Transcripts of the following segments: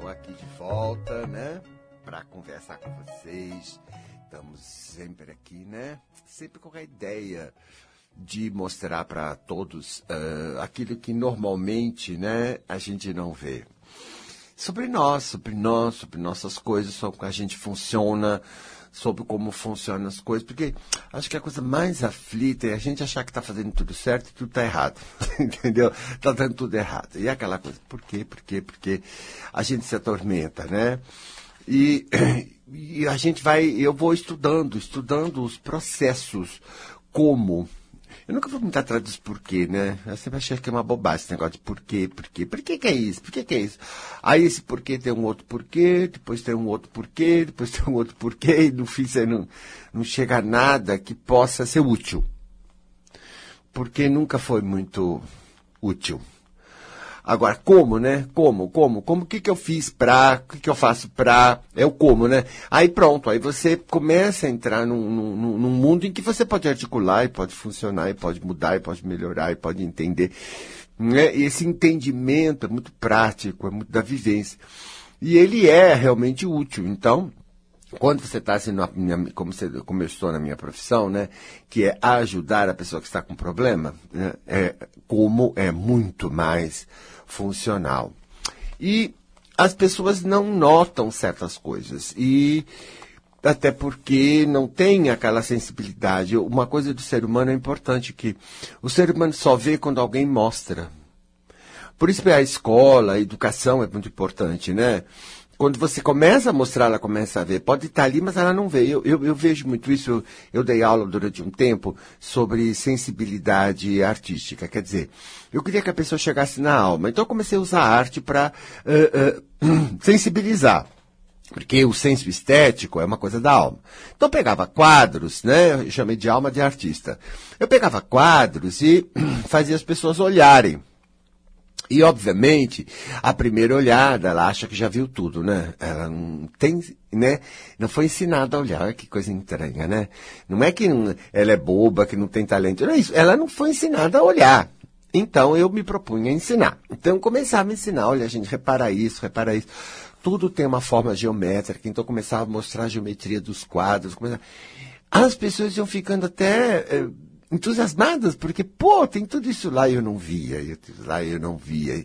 estou aqui de volta, né? Para conversar com vocês. Estamos sempre aqui, né? Sempre com a ideia de mostrar para todos uh, aquilo que normalmente, né, a gente não vê. Sobre nós, sobre nós, sobre nossas coisas, sobre como a gente funciona, sobre como funcionam as coisas, porque acho que a coisa mais aflita é a gente achar que está fazendo tudo certo e tudo está errado, entendeu? Está dando tudo errado. E é aquela coisa, por quê, por quê, por quê? A gente se atormenta, né? E, e a gente vai, eu vou estudando, estudando os processos, como eu nunca vou me atrás dos porquê, né? Eu sempre achei que é uma bobagem esse negócio de porquê, porquê. Por que, é isso? Por que, que é isso? Aí esse porquê tem um outro porquê, depois tem um outro porquê, depois tem um outro porquê, e no fim você não, não chega a nada que possa ser útil. Porque nunca foi muito útil. Agora, como, né? Como, como? Como, o que, que eu fiz pra, o que, que eu faço pra, é o como, né? Aí pronto, aí você começa a entrar num, num, num mundo em que você pode articular e pode funcionar e pode mudar e pode melhorar e pode entender. Né? E esse entendimento é muito prático, é muito da vivência. E ele é realmente útil. Então, quando você está assim, como, você, como eu estou na minha profissão, né, que é ajudar a pessoa que está com problema, né, é, como é muito mais funcional. E as pessoas não notam certas coisas. E até porque não tem aquela sensibilidade. Uma coisa do ser humano é importante que o ser humano só vê quando alguém mostra. Por isso a escola, a educação é muito importante, né? Quando você começa a mostrar, ela começa a ver. Pode estar ali, mas ela não vê. Eu, eu, eu vejo muito isso. Eu, dei aula durante um tempo sobre sensibilidade artística. Quer dizer, eu queria que a pessoa chegasse na alma. Então eu comecei a usar a arte para uh, uh, sensibilizar. Porque o senso estético é uma coisa da alma. Então eu pegava quadros, né? Eu chamei de alma de artista. Eu pegava quadros e fazia as pessoas olharem e, obviamente, a primeira olhada, ela acha que já viu tudo, né? Ela não tem, né? Não foi ensinada a olhar, que coisa estranha, né? Não é que ela é boba, que não tem talento, não é isso. Ela não foi ensinada a olhar. Então, eu me propunha a ensinar. Então, eu começava a ensinar, olha, gente, repara isso, repara isso. Tudo tem uma forma geométrica, então começava a mostrar a geometria dos quadros. Começava... As pessoas iam ficando até... Eh, entusiasmadas, porque, pô, tem tudo isso lá e eu não via, eu, lá eu não via.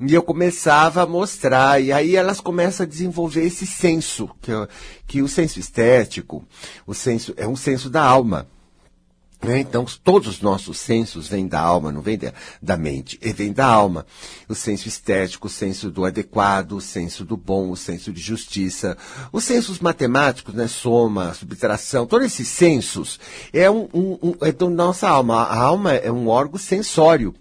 E eu começava a mostrar, e aí elas começam a desenvolver esse senso, que, que o senso estético, o senso, é um senso da alma. Né? Então, todos os nossos sensos vêm da alma, não vêm da mente, vêm da alma. O senso estético, o senso do adequado, o senso do bom, o senso de justiça. Os sensos matemáticos, né? soma, subtração, todos esses sensos é, um, um, um, é da nossa alma. A alma é um órgão sensório.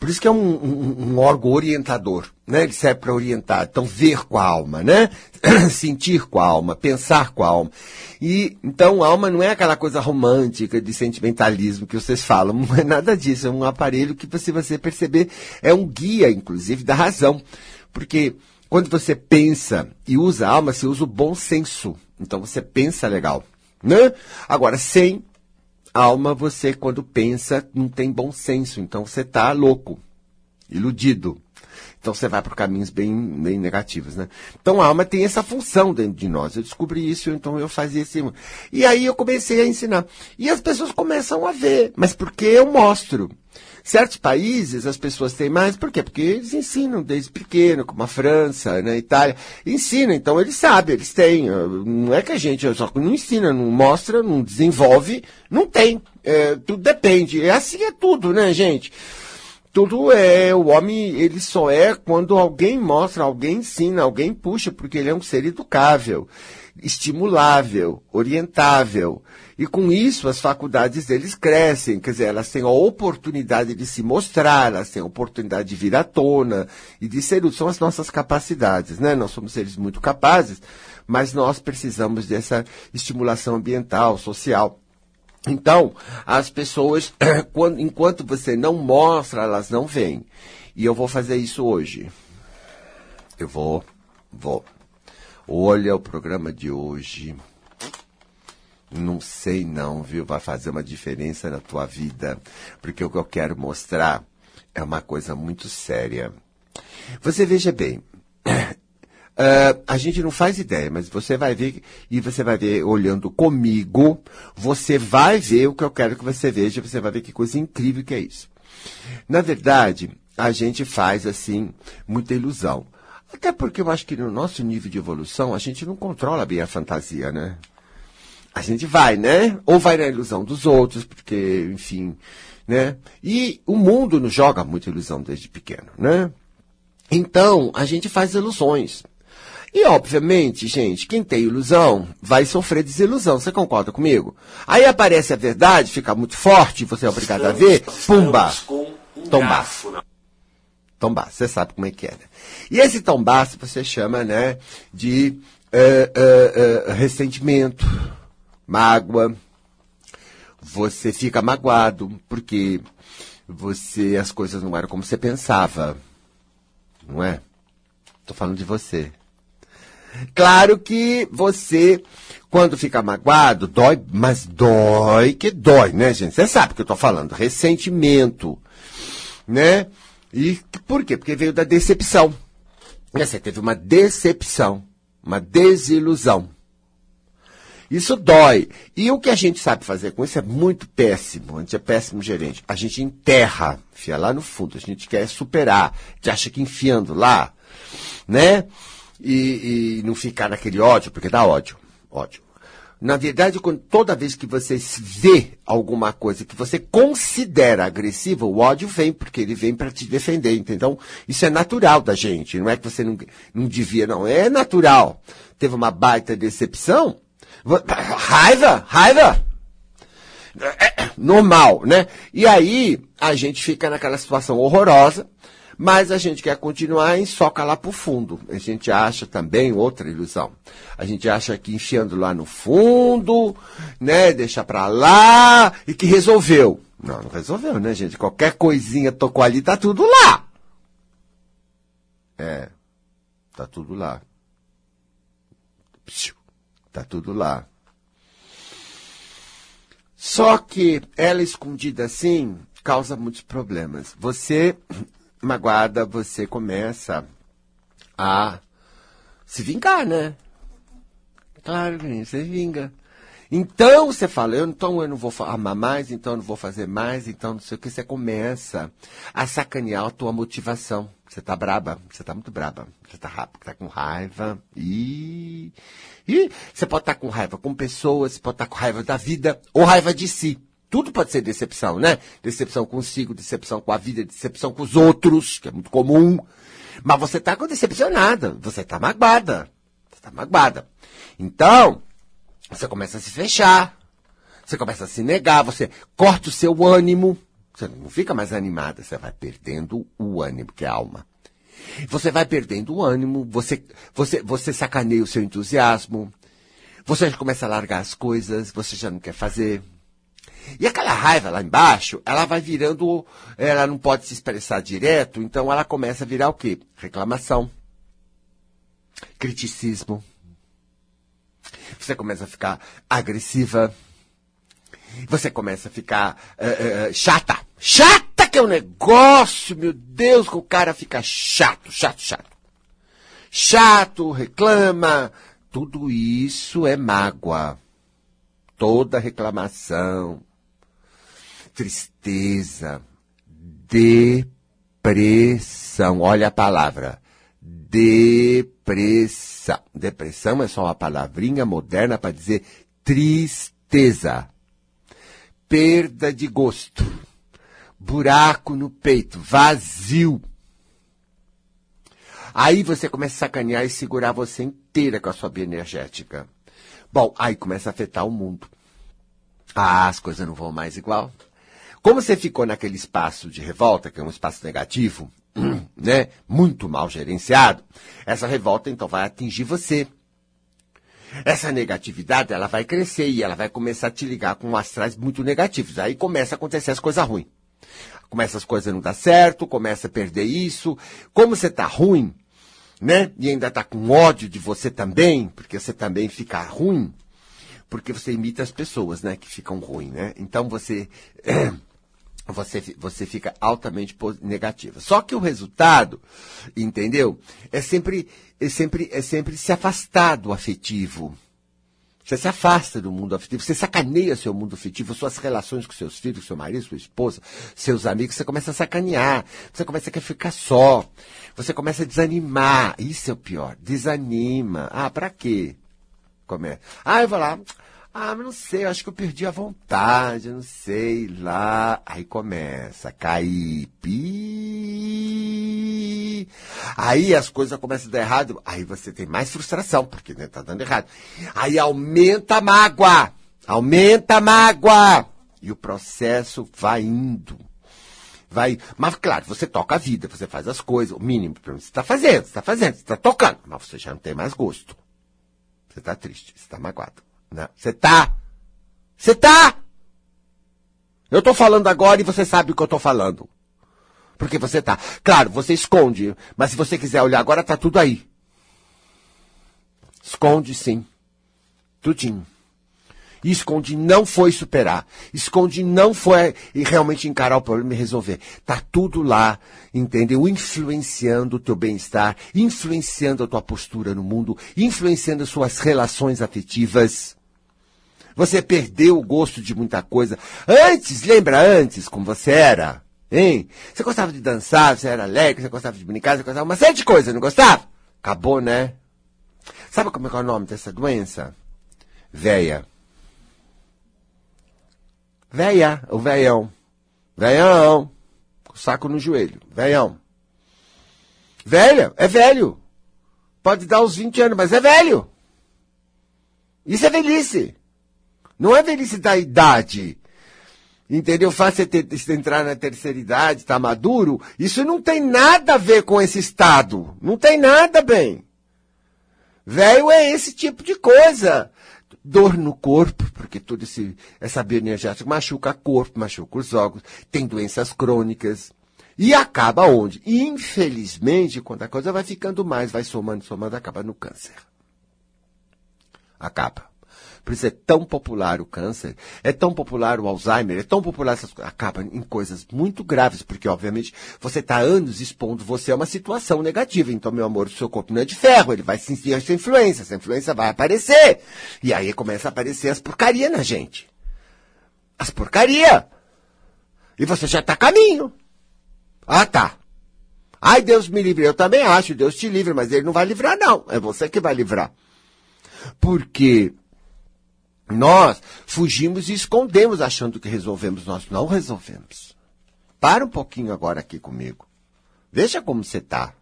Por isso que é um, um, um órgão orientador, né? Ele serve para orientar. Então, ver com a alma, né? Sentir com a alma, pensar com a alma. E, então, a alma não é aquela coisa romântica de sentimentalismo que vocês falam. Não é nada disso. É um aparelho que, se você perceber, é um guia, inclusive, da razão. Porque quando você pensa e usa a alma, você usa o bom senso. Então, você pensa legal. Né? Agora, sem alma, você, quando pensa, não tem bom senso. Então você está louco, iludido. Então você vai por caminhos bem, bem negativos, né? Então a alma tem essa função dentro de nós. Eu descobri isso, então eu fazia esse. E aí eu comecei a ensinar. E as pessoas começam a ver, mas porque eu mostro. Certos países as pessoas têm mais, por quê? Porque eles ensinam desde pequeno, como a França, né, a Itália, ensinam, então eles sabem, eles têm. Não é que a gente só não ensina, não mostra, não desenvolve, não tem. É, tudo depende. É assim é tudo, né, gente? Tudo é, o homem, ele só é quando alguém mostra, alguém ensina, alguém puxa, porque ele é um ser educável, estimulável, orientável. E com isso, as faculdades deles crescem, quer dizer, elas têm a oportunidade de se mostrar, elas têm a oportunidade de vir à tona e de ser São as nossas capacidades, né? Nós somos seres muito capazes, mas nós precisamos dessa estimulação ambiental, social. Então, as pessoas, enquanto você não mostra, elas não vêm. E eu vou fazer isso hoje. Eu vou, vou. Olha o programa de hoje. Não sei não, viu? Vai fazer uma diferença na tua vida. Porque o que eu quero mostrar é uma coisa muito séria. Você veja bem, Uh, a gente não faz ideia, mas você vai ver, e você vai ver olhando comigo, você vai ver o que eu quero que você veja, você vai ver que coisa incrível que é isso. Na verdade, a gente faz, assim, muita ilusão. Até porque eu acho que no nosso nível de evolução, a gente não controla bem a fantasia, né? A gente vai, né? Ou vai na ilusão dos outros, porque, enfim, né? E o mundo nos joga muita ilusão desde pequeno, né? Então, a gente faz ilusões. E, obviamente, gente, quem tem ilusão vai sofrer desilusão. Você concorda comigo? Aí aparece a verdade, fica muito forte, você é obrigado estamos, a ver, pumba! Um tombaço. Você sabe como é que é, né? E esse tombaço você chama, né, de uh, uh, uh, ressentimento, mágoa. Você fica magoado porque você as coisas não eram como você pensava. Não é? Tô falando de você. Claro que você, quando fica magoado, dói, mas dói que dói, né, gente? Você sabe o que eu tô falando. Ressentimento, né? E por quê? Porque veio da decepção. Você teve uma decepção, uma desilusão. Isso dói. E o que a gente sabe fazer com isso é muito péssimo. A gente é péssimo gerente. A gente enterra, enfia lá no fundo. A gente quer superar. A gente acha que enfiando lá, né? E, e não ficar naquele ódio, porque dá ódio. Ódio. Na verdade, quando, toda vez que você vê alguma coisa que você considera agressiva, o ódio vem, porque ele vem para te defender, entendeu? Isso é natural da gente, não é que você não, não devia, não. É natural. Teve uma baita decepção, Raiva, raiva. É, normal, né? E aí a gente fica naquela situação horrorosa, mas a gente quer continuar e soca lá pro fundo. A gente acha também outra ilusão. A gente acha que enfiando lá no fundo, né, deixa pra lá e que resolveu. Não, não resolveu, né, gente? Qualquer coisinha tocou ali, tá tudo lá. É, tá tudo lá. Tá tudo lá. Só que ela escondida assim causa muitos problemas. Você, magoada, você começa a se vingar, né? Claro você vinga. Então você fala, eu, então eu não vou amar mais, então eu não vou fazer mais, então não sei o que. Você começa a sacanear a tua motivação. Você tá braba, você tá muito braba, você tá, tá com raiva. E, e você pode estar tá com raiva com pessoas, você pode estar tá com raiva da vida ou raiva de si. Tudo pode ser decepção, né? Decepção consigo, decepção com a vida, decepção com os outros, que é muito comum. Mas você está decepcionada, você está magoada. Você está magoada. Então, você começa a se fechar, você começa a se negar, você corta o seu ânimo, você não fica mais animada, você vai perdendo o ânimo, que é a alma. Você vai perdendo o ânimo, você, você, você sacaneia o seu entusiasmo, você já começa a largar as coisas, você já não quer fazer. E aquela raiva lá embaixo, ela vai virando, ela não pode se expressar direto, então ela começa a virar o quê? Reclamação, criticismo, você começa a ficar agressiva. Você começa a ficar uh, uh, chata. Chata que é o um negócio, meu Deus, que o cara fica chato, chato, chato. Chato, reclama. Tudo isso é mágoa. Toda reclamação, tristeza, depressão. Olha a palavra. Depressão Depressão. É só uma palavrinha moderna para dizer tristeza, perda de gosto, buraco no peito, vazio. Aí você começa a sacanear e segurar você inteira com a sua bia energética. Bom, aí começa a afetar o mundo. Ah, as coisas não vão mais igual. Como você ficou naquele espaço de revolta, que é um espaço negativo, né, muito mal gerenciado, essa revolta então vai atingir você. Essa negatividade, ela vai crescer e ela vai começar a te ligar com astrais muito negativos. Aí começa a acontecer as coisas ruins. Começa as coisas não dar certo, começa a perder isso. Como você tá ruim, né? E ainda tá com ódio de você também, porque você também fica ruim, porque você imita as pessoas, né? Que ficam ruins, né? Então você você, você fica altamente negativa. Só que o resultado, entendeu? É sempre, é sempre, é sempre se afastar do afetivo. Você se afasta do mundo afetivo, você sacaneia seu mundo afetivo, suas relações com seus filhos, seu marido, sua esposa, seus amigos, você começa a sacanear, você começa a ficar só, você começa a desanimar. Isso é o pior, desanima. Ah, pra quê? Começa. Ah, eu vou lá, ah, mas não sei, acho que eu perdi a vontade, não sei, lá. Aí começa cair. Pi. Aí as coisas começam a dar errado. Aí você tem mais frustração, porque né, tá dando errado. Aí aumenta a mágoa. Aumenta a mágoa. E o processo vai indo. Vai. Mas, claro, você toca a vida, você faz as coisas, o mínimo você está fazendo, você está fazendo, você está tocando. Mas você já não tem mais gosto. Você está triste, você está magoado. Você tá. Você tá. Eu tô falando agora e você sabe o que eu tô falando. Porque você tá. Claro, você esconde, mas se você quiser olhar agora, tá tudo aí. Esconde sim. Tudinho. E esconde não foi superar. Esconde não foi realmente encarar o problema e resolver. Tá tudo lá, entendeu? Influenciando o teu bem-estar, influenciando a tua postura no mundo, influenciando as suas relações afetivas. Você perdeu o gosto de muita coisa. Antes, lembra antes como você era? Hein? Você gostava de dançar, você era alegre, você gostava de brincar, você gostava de uma série de coisas, não gostava? Acabou, né? Sabe como é, é o nome dessa doença? Véia. Véia, o veião. Veião. Saco no joelho. Veião. Velha, é velho. Pode dar uns 20 anos, mas é velho. Isso é velhice. Não é velhice da idade. Entendeu? Faz você, entrar na terceira idade, tá maduro. Isso não tem nada a ver com esse estado. Não tem nada, bem. Velho é esse tipo de coisa. Dor no corpo, porque toda essa bioenergética machuca o corpo, machuca os órgãos, tem doenças crônicas. E acaba onde? Infelizmente, quando a coisa vai ficando mais, vai somando, somando, acaba no câncer. Acaba. Por isso é tão popular o câncer, é tão popular o Alzheimer, é tão popular essas coisas. Acaba em coisas muito graves, porque, obviamente, você está anos expondo você a uma situação negativa. Então, meu amor, o seu corpo não é de ferro, ele vai sentir essa influência, essa influência vai aparecer. E aí começa a aparecer as porcaria na gente. As porcaria. E você já está a caminho. Ah, tá. Ai, Deus me livre. Eu também acho, Deus te livre, mas ele não vai livrar, não. É você que vai livrar. Porque nós fugimos e escondemos achando que resolvemos. Nós não resolvemos. Para um pouquinho agora aqui comigo. Veja como você está.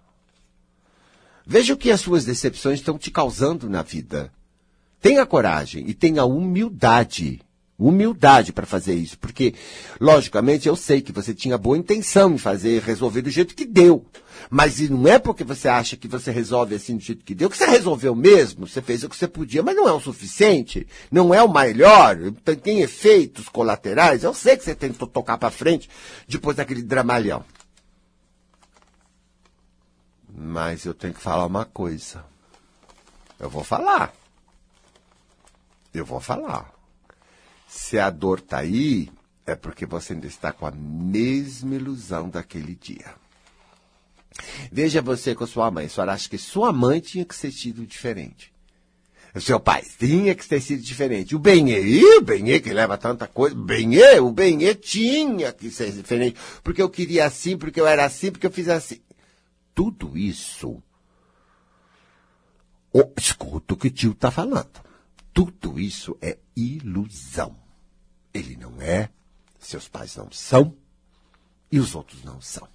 Veja o que as suas decepções estão te causando na vida. Tenha coragem e tenha humildade humildade para fazer isso, porque logicamente eu sei que você tinha boa intenção em fazer, resolver do jeito que deu. Mas não é porque você acha que você resolve assim do jeito que deu, que você resolveu mesmo, você fez o que você podia, mas não é o suficiente, não é o melhor, tem efeitos colaterais. Eu sei que você tentou tocar para frente depois daquele dramalhão. Mas eu tenho que falar uma coisa. Eu vou falar. Eu vou falar. Se a dor está aí, é porque você ainda está com a mesma ilusão daquele dia. Veja você com sua mãe. A senhora acha que sua mãe tinha que ser sido diferente. O seu pai tinha que ter sido diferente. O Benê, o Benê que leva tanta coisa, o Benê, o Benê tinha que ser diferente. Porque eu queria assim, porque eu era assim, porque eu fiz assim. Tudo isso. Oh, escuta o que o tio está falando. Tudo isso é ilusão. Ele não é, seus pais não são e os outros não são.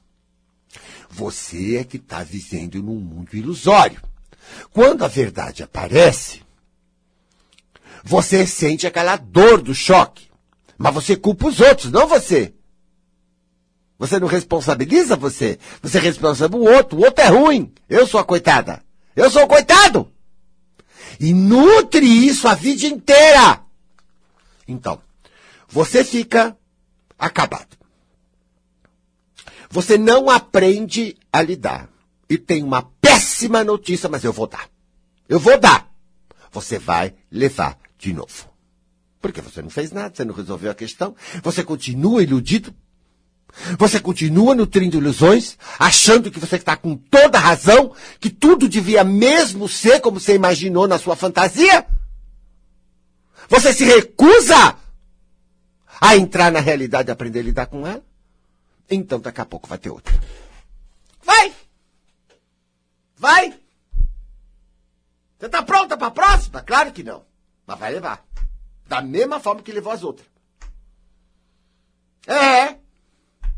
Você é que está vivendo num mundo ilusório. Quando a verdade aparece, você sente aquela dor do choque. Mas você culpa os outros, não você. Você não responsabiliza você. Você responsabiliza o outro. O outro é ruim. Eu sou a coitada. Eu sou o coitado. E nutre isso a vida inteira. Então, você fica acabado. Você não aprende a lidar. E tem uma péssima notícia, mas eu vou dar. Eu vou dar. Você vai levar de novo. Porque você não fez nada, você não resolveu a questão, você continua iludido. Você continua nutrindo ilusões, achando que você está com toda razão, que tudo devia mesmo ser como você imaginou na sua fantasia? Você se recusa a entrar na realidade e aprender a lidar com ela? Então daqui a pouco vai ter outra. Vai! Vai! Você está pronta para a próxima? Claro que não. Mas vai levar. Da mesma forma que levou as outras. É.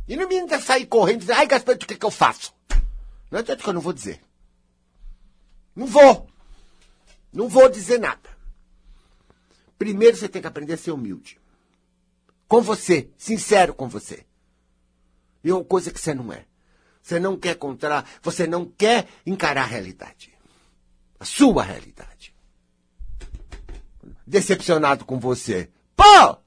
E não me ainda sair correndo e dizer, ai, Gaspar, o que, que eu faço? Não adianta que eu não vou dizer. Não vou. Não vou dizer nada. Primeiro você tem que aprender a ser humilde. Com você, sincero com você. E uma coisa que você não é. Você não quer encontrar, você não quer encarar a realidade. A sua realidade. Decepcionado com você. Pô!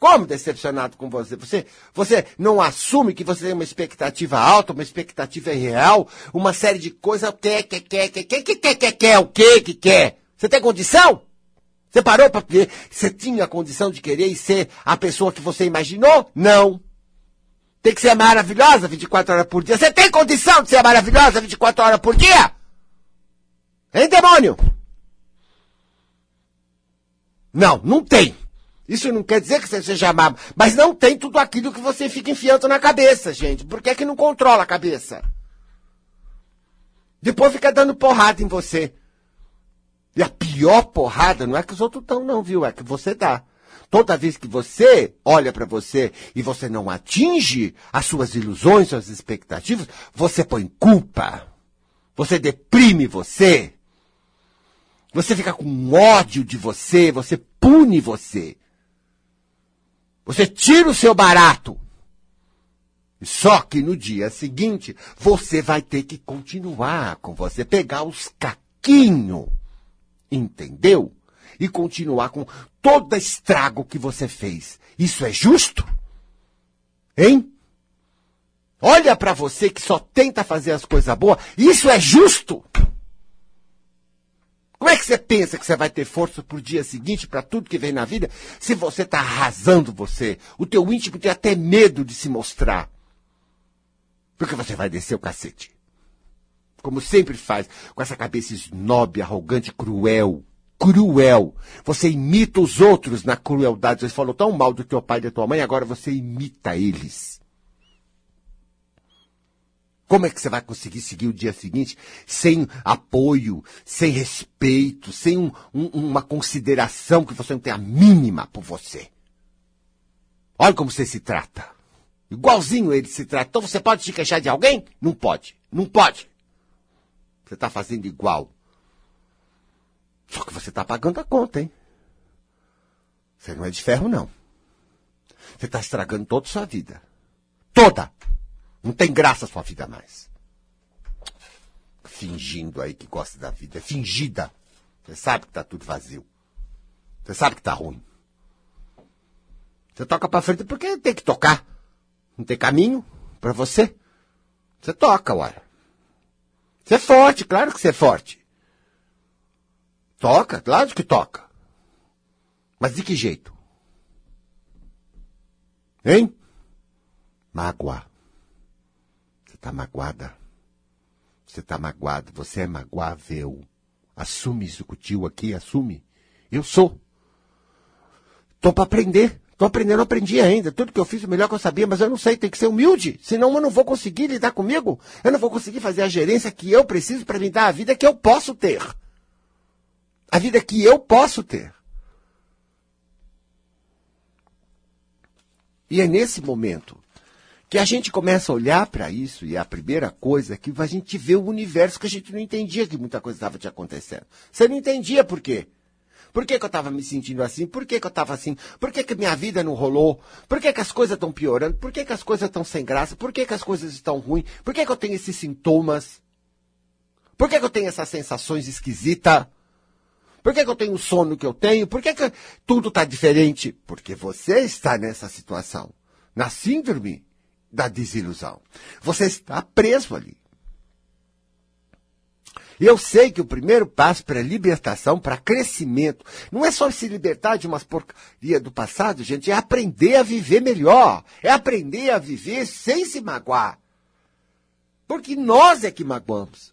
como decepcionado com você. Você, você não assume que você tem uma expectativa alta, uma expectativa real, uma série de coisas. Quer, quer, quer, que quer, que quer, que quer, o que que quer? Você tem condição? Você parou para Você tinha a condição de querer e ser a pessoa que você imaginou? Não. Tem que ser maravilhosa 24 horas por dia. Você tem condição de ser maravilhosa 24 horas por dia? Hein, demônio? Não, não tem. Isso não quer dizer que você seja amado, mas não tem tudo aquilo que você fica enfiando na cabeça, gente. Por que, é que não controla a cabeça? Depois fica dando porrada em você. E a pior porrada não é que os outros estão, não, viu? É que você dá. Toda vez que você olha para você e você não atinge as suas ilusões, suas expectativas, você põe culpa. Você deprime você. Você fica com ódio de você, você pune você. Você tira o seu barato. Só que no dia seguinte, você vai ter que continuar com você, pegar os caquinhos, entendeu? E continuar com todo estrago que você fez. Isso é justo? Hein? Olha para você que só tenta fazer as coisas boas. Isso é justo? Como é que você pensa que você vai ter força pro dia seguinte, para tudo que vem na vida, se você está arrasando você? O teu íntimo tem até medo de se mostrar. Porque você vai descer o cacete. Como sempre faz, com essa cabeça snob, arrogante, cruel. Cruel. Você imita os outros na crueldade. Você falou tão mal do teu pai e da tua mãe, agora você imita eles. Como é que você vai conseguir seguir o dia seguinte sem apoio, sem respeito, sem um, um, uma consideração que você não tem a mínima por você? Olha como você se trata. Igualzinho ele se trata. Então você pode se queixar de alguém? Não pode. Não pode. Você está fazendo igual. Só que você está pagando a conta, hein? Você não é de ferro, não. Você está estragando toda a sua vida. Toda. Não tem graça a sua vida mais. Fingindo aí que gosta da vida. É fingida. Você sabe que tá tudo vazio. Você sabe que tá ruim. Você toca para frente porque tem que tocar. Não tem caminho para você. Você toca, ué. Você é forte, claro que você é forte. Toca, claro que toca. Mas de que jeito? Hein? Mágoa está magoada. Você está magoado, você é magoável. Assume isso com o tio aqui, assume. Eu sou. Tô para aprender. Tô aprendendo, aprendi ainda. Tudo que eu fiz, o melhor que eu sabia, mas eu não sei, tem que ser humilde. Senão eu não vou conseguir lidar comigo. Eu não vou conseguir fazer a gerência que eu preciso para me dar a vida que eu posso ter. A vida que eu posso ter. E é nesse momento que a gente começa a olhar para isso e a primeira coisa é que a gente vê o universo que a gente não entendia que muita coisa estava te acontecendo. Você não entendia por quê? Por que, que eu estava me sentindo assim? Por que, que eu estava assim? Por que, que minha vida não rolou? Por que, que as coisas estão piorando? Por que, que as coisas estão sem graça? Por que, que as coisas estão ruins? Por que, que eu tenho esses sintomas? Por que, que eu tenho essas sensações esquisitas? Por que, que eu tenho o sono que eu tenho? Por que, que tudo está diferente? Porque você está nessa situação. Na síndrome da desilusão. Você está preso ali. Eu sei que o primeiro passo para libertação, para crescimento, não é só se libertar de umas porcaria do passado, gente, é aprender a viver melhor. É aprender a viver sem se magoar. Porque nós é que magoamos.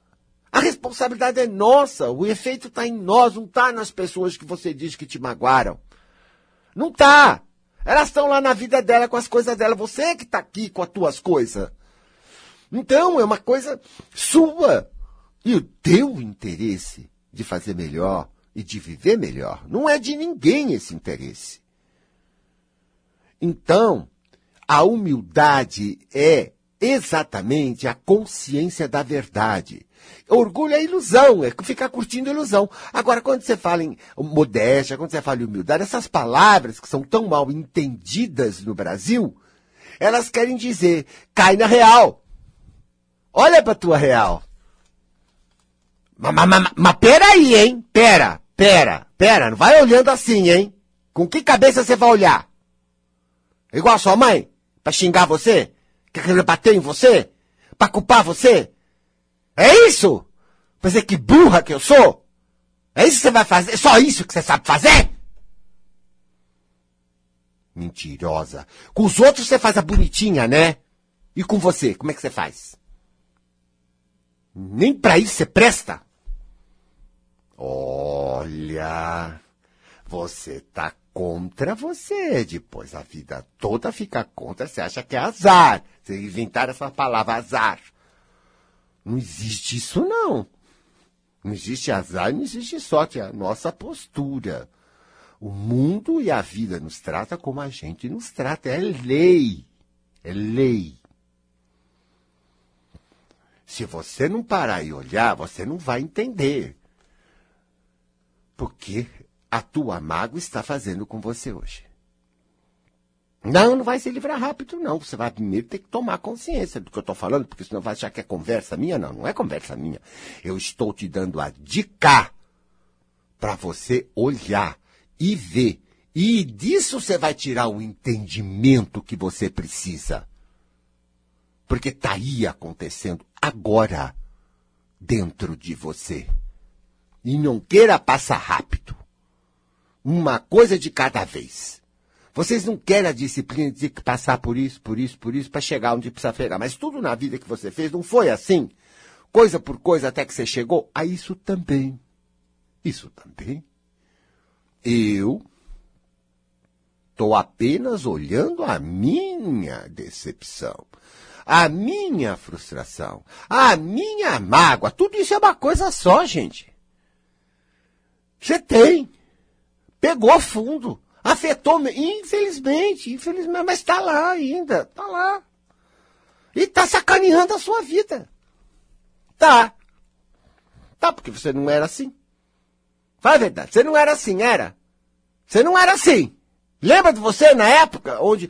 A responsabilidade é nossa, o efeito está em nós, não está nas pessoas que você diz que te magoaram. Não está. Elas estão lá na vida dela com as coisas dela, você é que está aqui com as tuas coisas. Então, é uma coisa sua. E o teu interesse de fazer melhor e de viver melhor não é de ninguém esse interesse. Então, a humildade é exatamente a consciência da verdade. Orgulho é ilusão, é ficar curtindo ilusão. Agora, quando você fala em modéstia, quando você fala em humildade, essas palavras que são tão mal entendidas no Brasil, elas querem dizer, cai na real. Olha pra tua real. Mas, mas, mas, mas peraí, hein? Pera, pera, pera. Não vai olhando assim, hein? Com que cabeça você vai olhar? Igual a sua mãe? Pra xingar você? Quer bater em você? Pra culpar você? É isso? Dizer que burra que eu sou? É isso que você vai fazer? É só isso que você sabe fazer? Mentirosa. Com os outros você faz a bonitinha, né? E com você, como é que você faz? Nem pra isso você presta? Olha, você tá contra você. Depois a vida toda fica contra, você acha que é azar. Você inventar essa palavra azar. Não existe isso, não. Não existe azar, não existe sorte. É a nossa postura. O mundo e a vida nos trata como a gente nos trata. É lei. É lei. Se você não parar e olhar, você não vai entender. Porque a tua mágoa está fazendo com você hoje. Não, não vai se livrar rápido, não. Você vai primeiro ter que tomar consciência do que eu estou falando, porque senão vai achar que é conversa minha. Não, não é conversa minha. Eu estou te dando a dica para você olhar e ver. E disso você vai tirar o entendimento que você precisa. Porque está aí acontecendo agora, dentro de você. E não queira passar rápido. Uma coisa de cada vez. Vocês não querem a disciplina de que passar por isso, por isso, por isso, para chegar onde precisa chegar. Mas tudo na vida que você fez não foi assim. Coisa por coisa até que você chegou. A isso também. Isso também. Eu estou apenas olhando a minha decepção, a minha frustração, a minha mágoa. Tudo isso é uma coisa só, gente. Você tem. Pegou fundo. Afetou, infelizmente, infelizmente, mas está lá ainda, está lá. E está sacaneando a sua vida. Tá. Tá, porque você não era assim. Fala a verdade, você não era assim, era? Você não era assim. Lembra de você na época onde,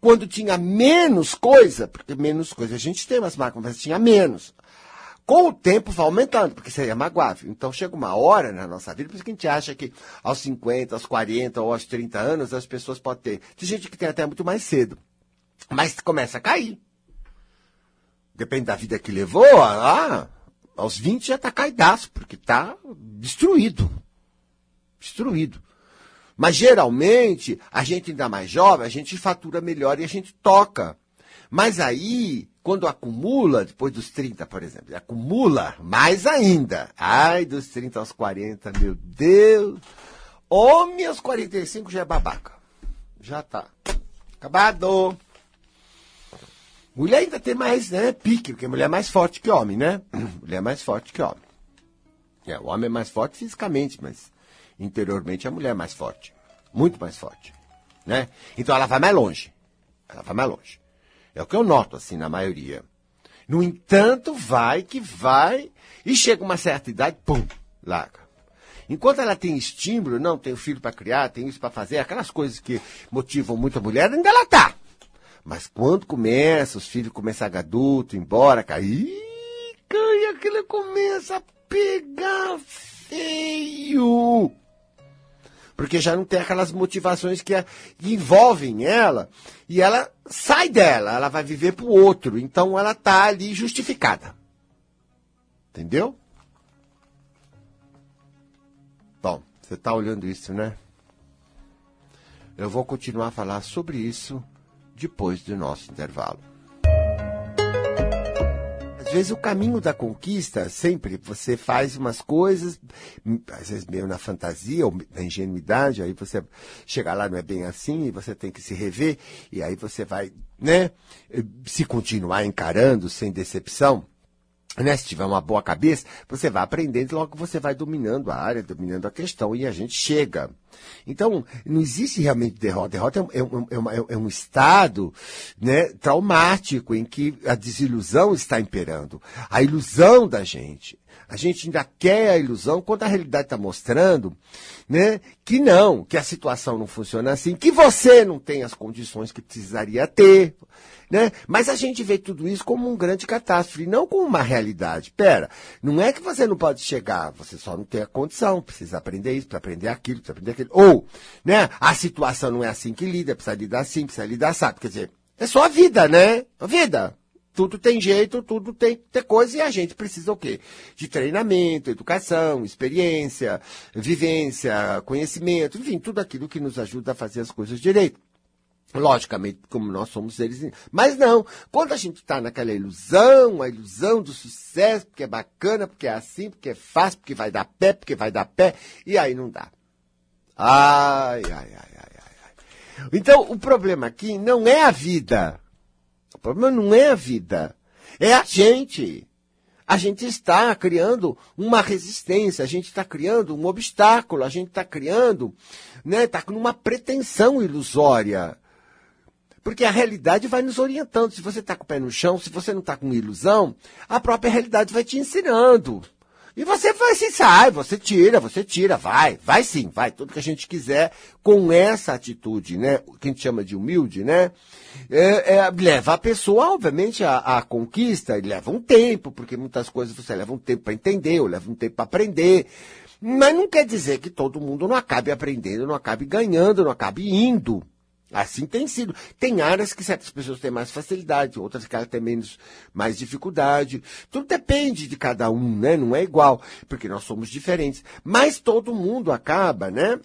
quando tinha menos coisa, porque menos coisa a gente tem máquinas, mas tinha menos. Com o tempo vai aumentando, porque seria magoável. Então chega uma hora na nossa vida, por isso que a gente acha que aos 50, aos 40 ou aos 30 anos as pessoas podem ter. Tem gente que tem até muito mais cedo. Mas começa a cair. Depende da vida que levou, ah, aos 20 já está caidaço, porque está destruído. Destruído. Mas geralmente, a gente ainda mais jovem, a gente fatura melhor e a gente toca. Mas aí, quando acumula, depois dos 30, por exemplo, acumula mais ainda. Ai, dos 30 aos 40, meu Deus. Homem aos 45 já é babaca. Já tá. Acabado. Mulher ainda tem mais, né, pique, porque mulher é mais forte que homem, né? Mulher é mais forte que homem. É, o homem é mais forte fisicamente, mas interiormente a mulher é mais forte. Muito mais forte. Né? Então ela vai mais longe. Ela vai mais longe. É o que eu noto, assim, na maioria. No entanto, vai que vai, e chega uma certa idade, pum, larga. Enquanto ela tem estímulo, não, tem o filho para criar, tem isso para fazer, aquelas coisas que motivam muito a mulher, ainda ela tá. Mas quando começa, os filhos começam a adulto, embora, cair, cai, aquilo começa a pegar feio porque já não tem aquelas motivações que, a, que envolvem ela, e ela sai dela, ela vai viver para o outro, então ela está ali justificada. Entendeu? Bom, você está olhando isso, né? Eu vou continuar a falar sobre isso depois do nosso intervalo. Às vezes o caminho da conquista, sempre você faz umas coisas, às vezes meio na fantasia ou na ingenuidade, aí você chega lá, não é bem assim, e você tem que se rever, e aí você vai, né, se continuar encarando sem decepção, né, se tiver uma boa cabeça, você vai aprendendo, logo você vai dominando a área, dominando a questão, e a gente chega. Então, não existe realmente derrota. Derrota é, um, é, uma, é um estado né, traumático em que a desilusão está imperando. A ilusão da gente. A gente ainda quer a ilusão quando a realidade está mostrando né, que não, que a situação não funciona assim, que você não tem as condições que precisaria ter. Né? Mas a gente vê tudo isso como um grande catástrofe, não como uma realidade. Pera, não é que você não pode chegar, você só não tem a condição, precisa aprender isso, precisa aprender aquilo, precisa aprender aquilo. Ou, né, a situação não é assim que lida, precisa lidar assim, precisa lidar sabe. Quer dizer, é só a vida, né? A vida. Tudo tem jeito, tudo tem, tem coisa e a gente precisa o quê? De treinamento, educação, experiência, vivência, conhecimento, enfim, tudo aquilo que nos ajuda a fazer as coisas direito. Logicamente, como nós somos seres. Mas não, quando a gente está naquela ilusão, a ilusão do sucesso, porque é bacana, porque é assim, porque é fácil, porque vai dar pé, porque vai dar pé, e aí não dá. Ai, ai, ai, ai, ai. Então, o problema aqui não é a vida. O problema não é a vida. É a gente. A gente está criando uma resistência, a gente está criando um obstáculo, a gente está criando, né, está com uma pretensão ilusória. Porque a realidade vai nos orientando. Se você está com o pé no chão, se você não está com ilusão, a própria realidade vai te ensinando. E você vai se sai, você tira, você tira, vai, vai sim, vai, tudo que a gente quiser com essa atitude, né? Que a gente chama de humilde, né? É, é, leva a pessoa, obviamente, à conquista, leva um tempo, porque muitas coisas você leva um tempo para entender, ou leva um tempo para aprender. Mas não quer dizer que todo mundo não acabe aprendendo, não acabe ganhando, não acabe indo. Assim tem sido. Tem áreas que certas pessoas têm mais facilidade, outras que têm menos, mais dificuldade. Tudo depende de cada um, né? Não é igual, porque nós somos diferentes. Mas todo mundo acaba, né?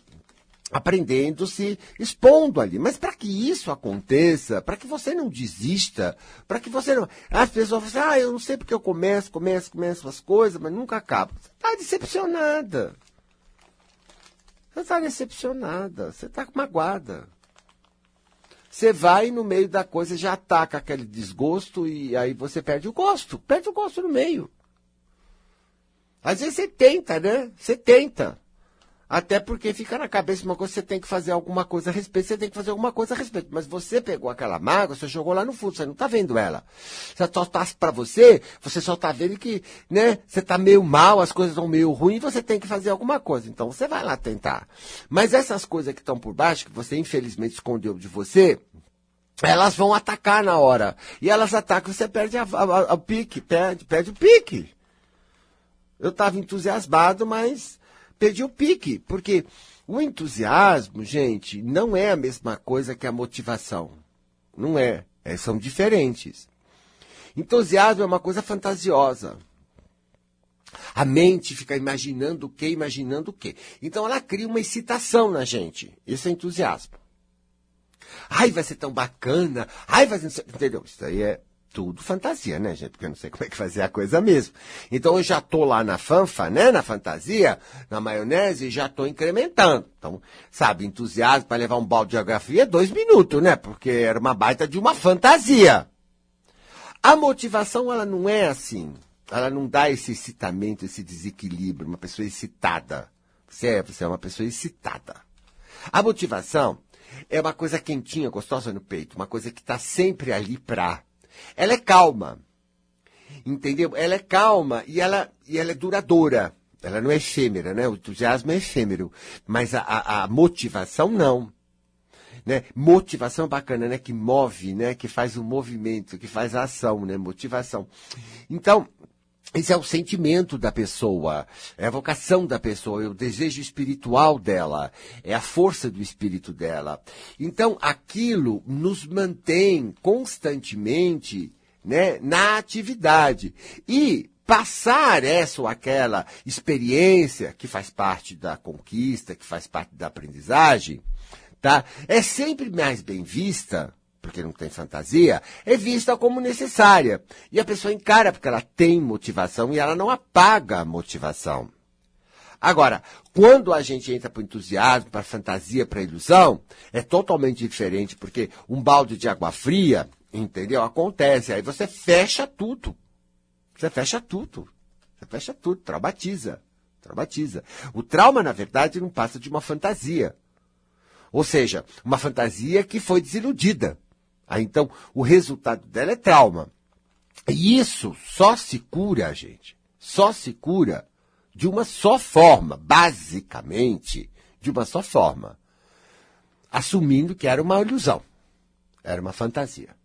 Aprendendo, se expondo ali. Mas para que isso aconteça, para que você não desista, para que você não. As pessoas falam assim, ah, eu não sei porque eu começo, começo, começo as coisas, mas nunca acabo. Você está decepcionada. Você está decepcionada, você está magoada. Você vai no meio da coisa, já ataca aquele desgosto e aí você perde o gosto. Perde o gosto no meio. Às vezes você tenta, né? Você tenta. Até porque fica na cabeça uma coisa, você tem que fazer alguma coisa a respeito, você tem que fazer alguma coisa a respeito. Mas você pegou aquela mágoa, você jogou lá no fundo, você não está vendo ela. Você só está para você, você só está vendo que, né, você está meio mal, as coisas estão meio ruins, você tem que fazer alguma coisa. Então você vai lá tentar. Mas essas coisas que estão por baixo, que você infelizmente escondeu de você, elas vão atacar na hora. E elas atacam, você perde o pique, perde, perde o pique. Eu estava entusiasmado, mas perdi o pique, porque o entusiasmo, gente, não é a mesma coisa que a motivação. Não é. é são diferentes. Entusiasmo é uma coisa fantasiosa. A mente fica imaginando o que, imaginando o que. Então ela cria uma excitação na gente. Isso é entusiasmo. Ai, vai ser tão bacana. Ai, vai ser. Entendeu? Isso aí é tudo fantasia, né, gente? Porque eu não sei como é que fazer a coisa mesmo. Então eu já tô lá na fanfa, né, na fantasia, na maionese, e já tô incrementando. Então, sabe, entusiasmo para levar um balde de geografia, dois minutos, né? Porque era uma baita de uma fantasia. A motivação, ela não é assim. Ela não dá esse excitamento, esse desequilíbrio, uma pessoa excitada. Você é, você é uma pessoa excitada. A motivação é uma coisa quentinha, gostosa no peito, uma coisa que está sempre ali pra ela é calma. Entendeu? Ela é calma e ela, e ela é duradoura. Ela não é efêmera, né? O entusiasmo é efêmero. Mas a, a, a motivação não. Né? Motivação bacana, né? Que move, né? Que faz o movimento, que faz a ação, né? Motivação. Então, esse é o sentimento da pessoa, é a vocação da pessoa, é o desejo espiritual dela, é a força do espírito dela. Então, aquilo nos mantém constantemente né, na atividade. E passar essa ou aquela experiência que faz parte da conquista, que faz parte da aprendizagem, tá? É sempre mais bem vista, porque não tem fantasia, é vista como necessária. E a pessoa encara porque ela tem motivação e ela não apaga a motivação. Agora, quando a gente entra para o entusiasmo, para a fantasia, para a ilusão, é totalmente diferente, porque um balde de água fria, entendeu? Acontece. Aí você fecha tudo. Você fecha tudo. Você fecha tudo, traumatiza. Traumatiza. O trauma, na verdade, não passa de uma fantasia. Ou seja, uma fantasia que foi desiludida. Então, o resultado dela é trauma. E isso só se cura, gente. Só se cura de uma só forma, basicamente, de uma só forma. Assumindo que era uma ilusão. Era uma fantasia.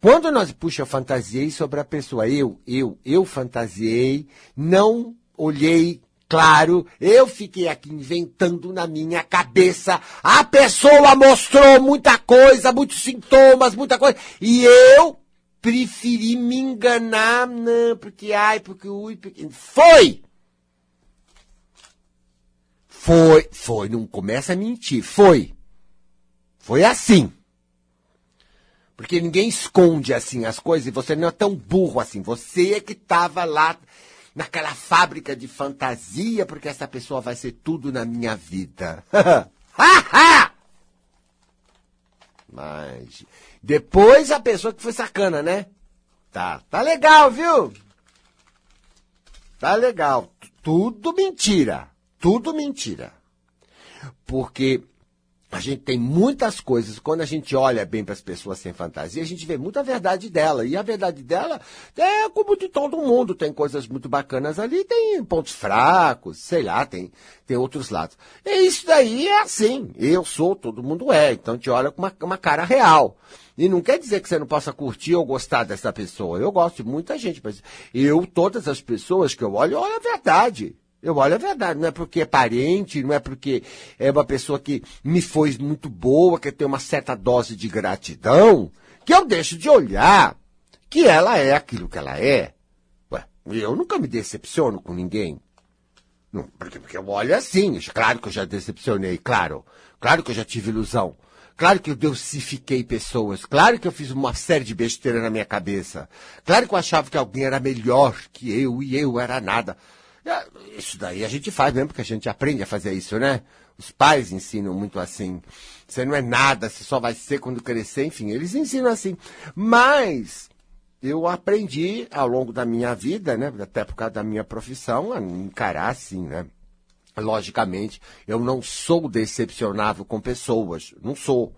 Quando nós puxa fantasiei sobre a pessoa, eu, eu, eu fantasiei, não olhei claro, eu fiquei aqui inventando na minha cabeça, a pessoa mostrou muita coisa, muitos sintomas, muita coisa, e eu preferi me enganar, não, porque ai, porque ui, porque... Foi! Foi, foi, não começa a mentir, foi. Foi assim. Porque ninguém esconde assim as coisas e você não é tão burro assim. Você é que estava lá naquela fábrica de fantasia, porque essa pessoa vai ser tudo na minha vida. Mas depois a pessoa que foi sacana, né? Tá, tá legal, viu? Tá legal. Tudo mentira. Tudo mentira. Porque a gente tem muitas coisas, quando a gente olha bem para as pessoas sem fantasia, a gente vê muita verdade dela. E a verdade dela é como de todo mundo. Tem coisas muito bacanas ali, tem pontos fracos, sei lá, tem, tem outros lados. E isso daí é assim. Eu sou, todo mundo é. Então te olha com uma, uma cara real. E não quer dizer que você não possa curtir ou gostar dessa pessoa. Eu gosto de muita gente, mas eu, todas as pessoas que eu olho, olho a verdade. Eu olho a verdade, não é porque é parente, não é porque é uma pessoa que me foi muito boa, que tem uma certa dose de gratidão, que eu deixo de olhar que ela é aquilo que ela é. Ué, eu nunca me decepciono com ninguém. Não, porque, porque eu olho assim, claro que eu já decepcionei, claro. Claro que eu já tive ilusão. Claro que eu deusifiquei pessoas. Claro que eu fiz uma série de besteiras na minha cabeça. Claro que eu achava que alguém era melhor que eu e eu era nada. É, isso daí a gente faz mesmo, porque a gente aprende a fazer isso, né? Os pais ensinam muito assim. Você não é nada, você só vai ser quando crescer, enfim, eles ensinam assim. Mas eu aprendi ao longo da minha vida, né? Até por causa da minha profissão, a encarar assim, né? Logicamente, eu não sou decepcionável com pessoas, não sou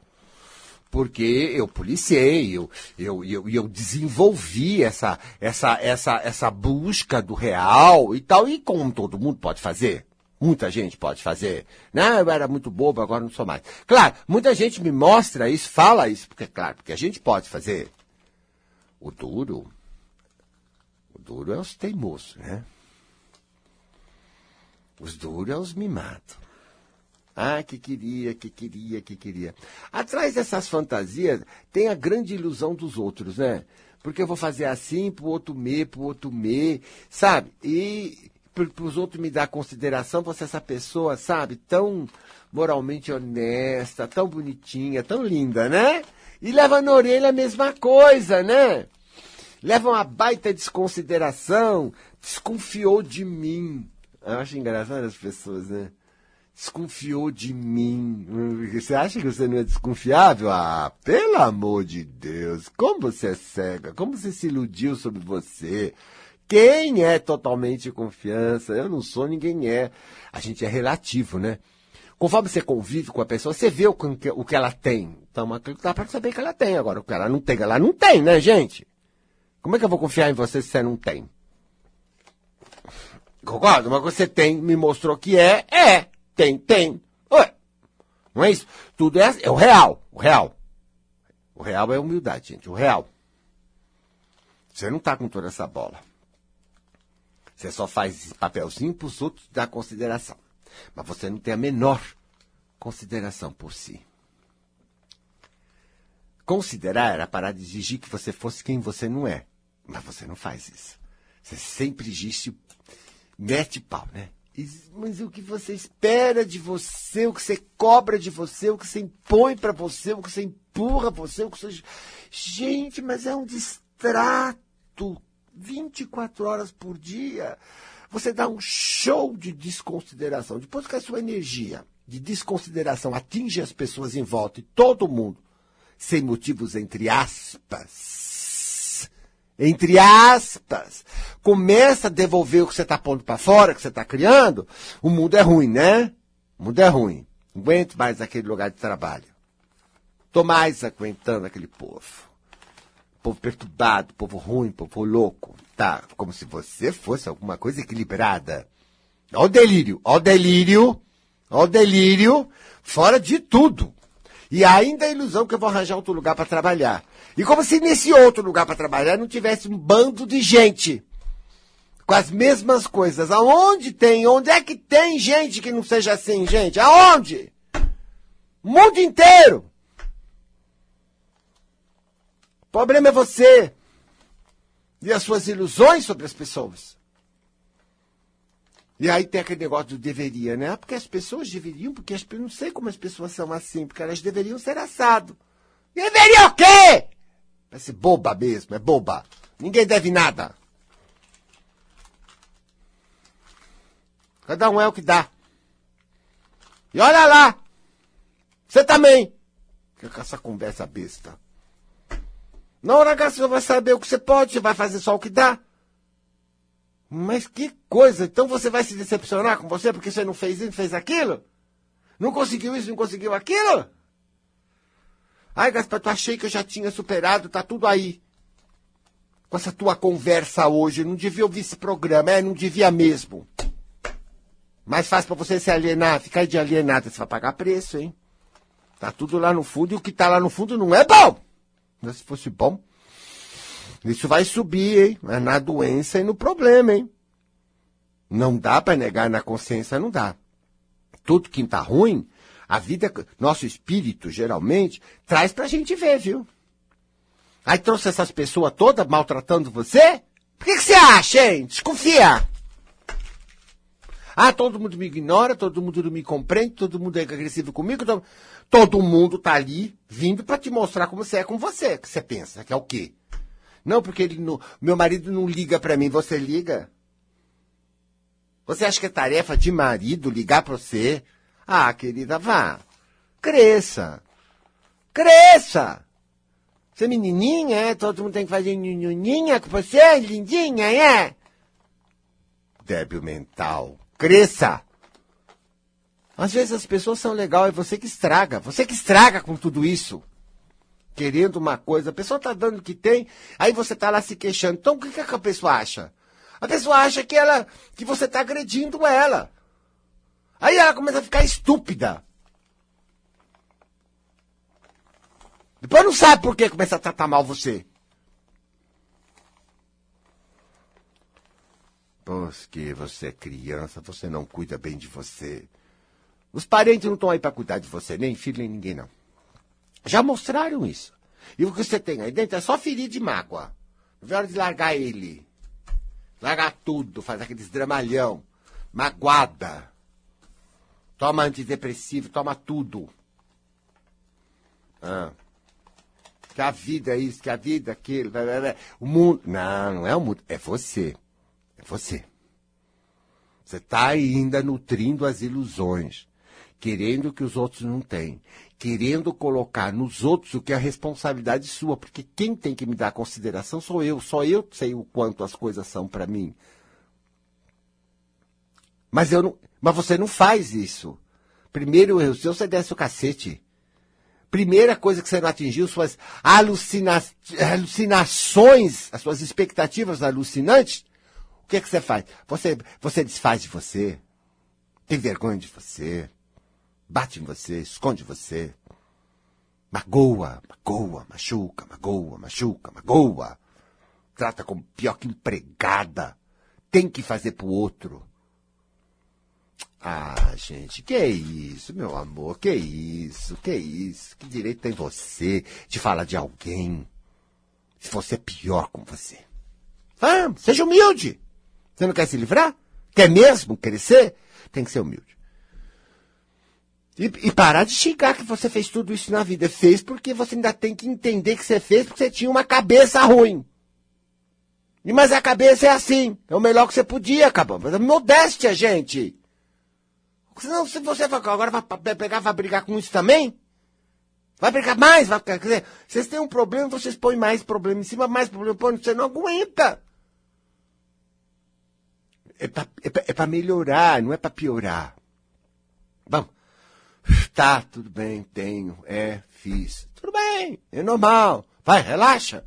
porque eu policiei, eu, eu, eu, eu desenvolvi essa, essa, essa, essa busca do real e tal, e como todo mundo pode fazer. Muita gente pode fazer. Não, eu era muito bobo, agora não sou mais. Claro, muita gente me mostra isso, fala isso, porque, claro, porque a gente pode fazer. O duro, o duro é os teimosos, né? Os duros é os mimados. Ah, que queria, que queria, que queria. Atrás dessas fantasias tem a grande ilusão dos outros, né? Porque eu vou fazer assim pro outro me, pro outro me, sabe? E para os outros me dar consideração por ser essa pessoa, sabe? Tão moralmente honesta, tão bonitinha, tão linda, né? E leva na orelha a mesma coisa, né? Leva uma baita desconsideração, desconfiou de mim. Eu acho engraçado as pessoas, né? Desconfiou de mim. Você acha que você não é desconfiável? Ah, pelo amor de Deus, como você é cega, como você se iludiu sobre você. Quem é totalmente confiança? Eu não sou, ninguém é. A gente é relativo, né? Conforme você convive com a pessoa, você vê o que, o que ela tem. Então, dá para saber que ela tem. Agora, o que ela não tem, ela não tem, né, gente? Como é que eu vou confiar em você se você não tem? Concordo? Mas você tem, me mostrou que é, é. Tem, tem. Ué, não é isso? Tudo é, é o real, o real. O real é humildade, gente, o real. Você não está com toda essa bola. Você só faz esse papelzinho para os outros dar consideração. Mas você não tem a menor consideração por si. Considerar era parar de exigir que você fosse quem você não é. Mas você não faz isso. Você sempre disse, mete pau, né? Mas o que você espera de você, o que você cobra de você, o que você impõe para você, o que você empurra você, o que você. Gente, mas é um distrato. 24 horas por dia. Você dá um show de desconsideração. Depois que a sua energia de desconsideração atinge as pessoas em volta e todo mundo, sem motivos entre aspas, entre aspas, começa a devolver o que você está pondo para fora, que você está criando, o mundo é ruim, né? O mundo é ruim. Não aguento mais aquele lugar de trabalho. Tô mais aguentando aquele povo. Povo perturbado, povo ruim, povo louco. Tá, como se você fosse alguma coisa equilibrada. Olha o delírio, olha o delírio Olha o delírio, fora de tudo. E ainda a ilusão que eu vou arranjar outro lugar para trabalhar. E como se nesse outro lugar para trabalhar não tivesse um bando de gente com as mesmas coisas. Aonde tem? Onde é que tem gente que não seja assim, gente? Aonde? O mundo inteiro. O problema é você e as suas ilusões sobre as pessoas. E aí tem aquele negócio do deveria, né? Porque as pessoas deveriam, porque as, não sei como as pessoas são assim, porque elas deveriam ser assado. Deveria o quê? Parece boba mesmo, é boba. Ninguém deve nada. Cada um é o que dá. E olha lá! Você também! Fica com essa conversa besta. Na hora que você vai saber o que você pode, você vai fazer só o que dá. Mas que coisa! Então você vai se decepcionar com você porque você não fez isso, não fez aquilo? Não conseguiu isso, não conseguiu aquilo? Ai, Gaspar, tu achei que eu já tinha superado, tá tudo aí. Com essa tua conversa hoje, não devia ouvir esse programa, é, não devia mesmo. Mais fácil para você se alienar, ficar de alienada, você vai pagar preço, hein? Tá tudo lá no fundo e o que tá lá no fundo não é bom. Mas se fosse bom, isso vai subir, hein? Na doença e no problema, hein? Não dá para negar na consciência, não dá. Tudo que está ruim, a vida, nosso espírito, geralmente, traz para a gente ver, viu? Aí trouxe essas pessoas todas maltratando você? Por que, que você acha, hein? Desconfia! Ah, todo mundo me ignora, todo mundo não me compreende, todo mundo é agressivo comigo. Todo, todo mundo tá ali vindo para te mostrar como você é com você. Que você pensa que é o quê? Não, porque ele não, meu marido não liga para mim, você liga? Você acha que é tarefa de marido ligar para você? Ah, querida, vá. Cresça. Cresça. Você é menininha, é? Todo mundo tem que fazer nhinhinha com você, lindinha, é? Débil mental. Cresça. Às vezes as pessoas são legais, é você que estraga. Você que estraga com tudo isso querendo uma coisa, a pessoa está dando o que tem, aí você está lá se queixando. Então o que, que a pessoa acha? A pessoa acha que ela que você está agredindo ela. Aí ela começa a ficar estúpida. Depois não sabe por que começa a tratar mal você. Porque você é criança, você não cuida bem de você. Os parentes não estão aí para cuidar de você, nem filho, nem ninguém, não. Já mostraram isso. E o que você tem aí dentro é só ferir de mágoa. Não é hora de largar ele. Largar tudo, faz aqueles dramalhão. Magoada. Toma antidepressivo, toma tudo. Ah. Que a vida é isso, que a vida é aquilo. O mundo. Não, não é o mundo. É você. É você. Você está ainda nutrindo as ilusões querendo que os outros não têm, querendo colocar nos outros o que é a responsabilidade sua, porque quem tem que me dar consideração sou eu, só eu sei o quanto as coisas são para mim. Mas eu não, mas você não faz isso. Primeiro erro seu, você desce o cacete. Primeira coisa que você não atingiu, suas alucina, alucinações, as suas expectativas alucinantes, o que, é que você faz? Você, você desfaz de você. Tem vergonha de você bate em você, esconde você. Magoa, magoa, machuca, magoa, machuca, magoa. Trata como pior que empregada. Tem que fazer pro outro. Ah, gente, que isso, meu amor, que isso, que isso. Que direito tem você de falar de alguém se você é pior com você? Vamos, seja humilde. Você não quer se livrar? Quer mesmo crescer? Tem que ser humilde. E, e, parar de xingar que você fez tudo isso na vida. Fez porque você ainda tem que entender que você fez porque você tinha uma cabeça ruim. E, mas a cabeça é assim. É o melhor que você podia, acabou. É modéstia, gente. Senão, se você agora vai pegar, vai brigar com isso também? Vai brigar mais? Vai, quer dizer, vocês têm um problema, vocês põem mais problema em cima, mais problema, põe, você não aguenta. É para é é melhorar, não é para piorar. Bom, tá, tudo bem, tenho, é, fiz. Tudo bem, é normal. Vai, relaxa.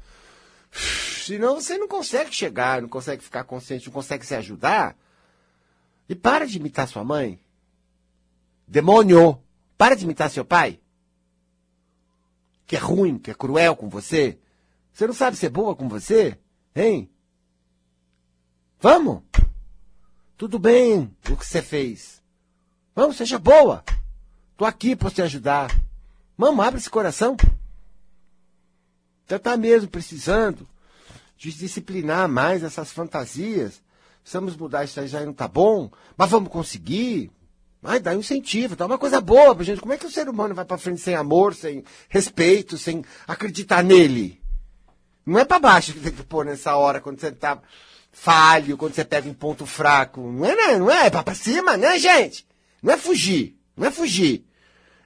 Senão você não consegue chegar, não consegue ficar consciente, não consegue se ajudar. E para de imitar sua mãe. Demônio! Para de imitar seu pai. Que é ruim, que é cruel com você. Você não sabe ser boa com você? Hein? Vamos! Tudo bem o que você fez. Vamos, seja boa. Tô aqui para te ajudar. Vamos, abre esse coração. Você tá mesmo precisando de disciplinar mais essas fantasias. Precisamos mudar isso aí, já não tá bom. Mas vamos conseguir. Vai, dá um incentivo, dá uma coisa boa pra gente. Como é que o ser humano vai pra frente sem amor, sem respeito, sem acreditar nele? Não é para baixo que tem que pôr nessa hora, quando você tá falho, quando você pega um ponto fraco. Não é, não é, é pra cima, né, gente? Não é fugir, não é fugir.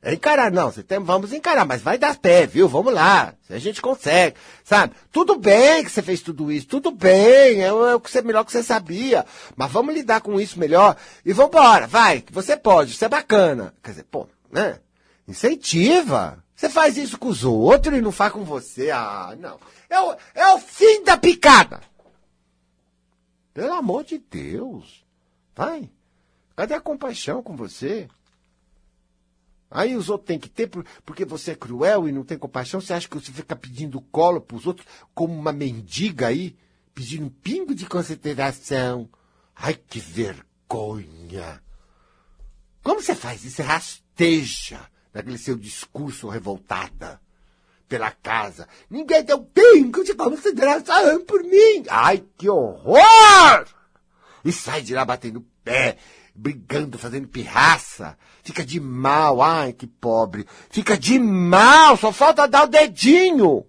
Encarar, não, tem, vamos encarar, mas vai dar pé, viu? Vamos lá, se a gente consegue, sabe? Tudo bem que você fez tudo isso, tudo bem, é, é o que você, melhor que você sabia, mas vamos lidar com isso melhor e vambora, vai, você pode, isso é bacana. Quer dizer, pô, né? Incentiva. Você faz isso com os outros e não faz com você, ah, não. É o, é o fim da picada. Pelo amor de Deus. Vai. Cadê a compaixão com você? Aí os outros têm que ter, porque você é cruel e não tem compaixão. Você acha que você fica pedindo colo para os outros como uma mendiga aí, pedindo um pingo de consideração? Ai, que vergonha! Como você faz isso? Você rasteja naquele seu discurso revoltada pela casa. Ninguém deu pingo de consideração por mim. Ai, que horror! E sai de lá batendo pé, brigando, fazendo pirraça. Fica de mal. Ai, que pobre. Fica de mal. Só falta dar o dedinho.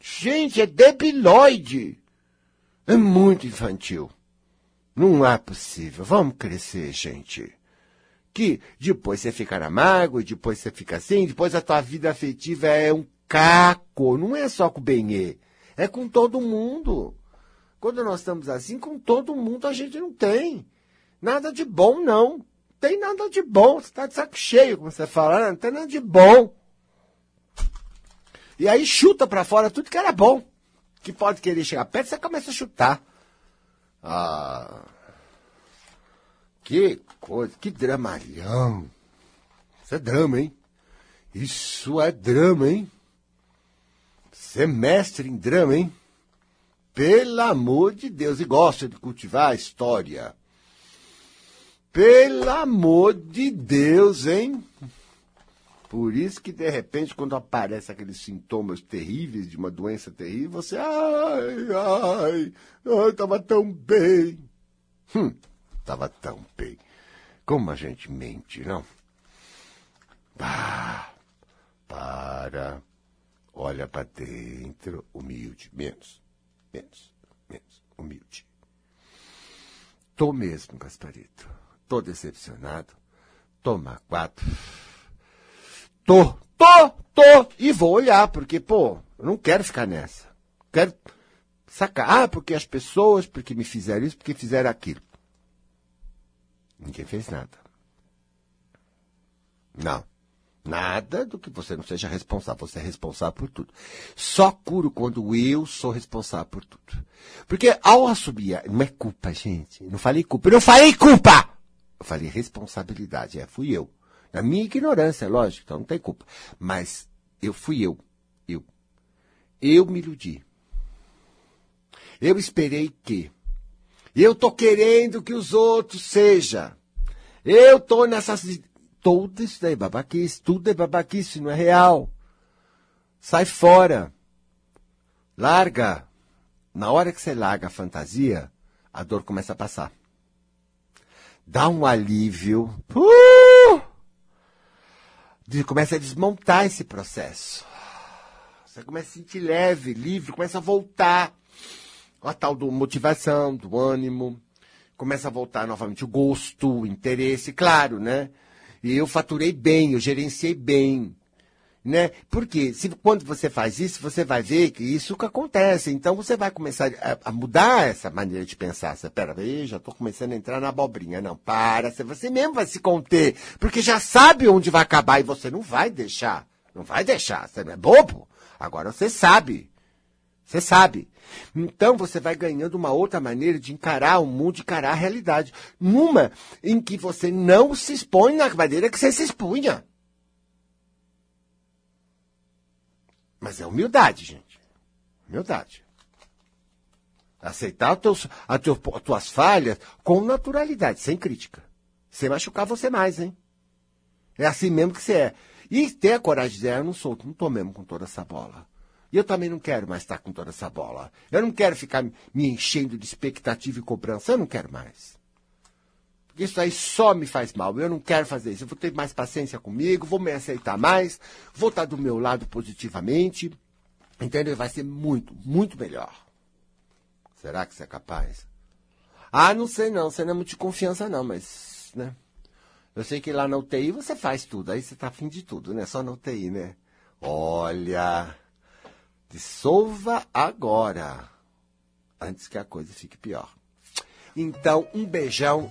Gente, é debilóide. É muito infantil. Não é possível. Vamos crescer, gente que depois você fica na mágoa, depois você fica assim, depois a tua vida afetiva é um caco. Não é só com o Benê, é com todo mundo. Quando nós estamos assim, com todo mundo a gente não tem. Nada de bom, não. Tem nada de bom. Você está de saco cheio, como você fala, né? não tem nada de bom. E aí chuta para fora tudo que era bom. Que pode querer chegar perto, você começa a chutar. Ah. Que coisa, que dramalhão. Isso é drama, hein? Isso é drama, hein? Você é em drama, hein? Pelo amor de Deus, e gosta de cultivar a história. Pelo amor de Deus, hein? Por isso que, de repente, quando aparecem aqueles sintomas terríveis de uma doença terrível, você, ai, ai, ai, tava tão bem. Hum, tava tão bem. Como a gente mente, não? Ah, para. Olha para dentro, humilde. Menos, menos, menos, humilde. Tô mesmo, Gasparito. Tô decepcionado. Toma quatro. Tô, tô, tô. E vou olhar, porque, pô, eu não quero ficar nessa. Quero sacar. Ah, porque as pessoas, porque me fizeram isso, porque fizeram aquilo. Ninguém fez nada. Não. Nada do que você não seja responsável. Você é responsável por tudo. Só curo quando eu sou responsável por tudo. Porque ao assumir, não é culpa, gente. Não falei culpa. Eu não falei culpa! Eu falei responsabilidade. É, fui eu. Na minha ignorância, lógico, então não tem culpa. Mas eu fui eu. Eu. Eu me iludi. Eu esperei que eu tô querendo que os outros seja. Eu tô nessas. Tudo isso daí, babaquice. Tudo é babaquice, não é real. Sai fora. Larga. na hora que você larga a fantasia, a dor começa a passar. Dá um alívio. Uh! Começa a desmontar esse processo. Você começa a se sentir leve, livre, começa a voltar. A tal do motivação, do ânimo. Começa a voltar novamente o gosto, o interesse, claro, né? E eu faturei bem, eu gerenciei bem né? Porque se, quando você faz isso, você vai ver que isso que acontece. Então você vai começar a, a mudar essa maneira de pensar. Você, pera aí, já estou começando a entrar na abobrinha. Não, para, você mesmo vai se conter, porque já sabe onde vai acabar e você não vai deixar. Não vai deixar, você não é bobo. Agora você sabe. Você sabe. Então você vai ganhando uma outra maneira de encarar o mundo, de encarar a realidade. Numa em que você não se expõe na maneira que você se expunha. Mas é humildade, gente. Humildade. Aceitar teus, a teu, as tuas falhas com naturalidade, sem crítica. Sem machucar você mais, hein? É assim mesmo que você é. E ter a coragem de dizer, ah, eu não sou, não tô mesmo com toda essa bola. E eu também não quero mais estar com toda essa bola. Eu não quero ficar me enchendo de expectativa e cobrança. Eu não quero mais. Porque isso aí só me faz mal. Eu não quero fazer isso. Eu vou ter mais paciência comigo, vou me aceitar mais, vou estar do meu lado positivamente. Entendeu? Vai ser muito, muito melhor. Será que você é capaz? Ah, não sei não. Você não é muito de confiança não, mas, né? Eu sei que lá na UTI você faz tudo. Aí você tá afim de tudo, né? Só na UTI, né? Olha, dissolva agora. Antes que a coisa fique pior. Então, um beijão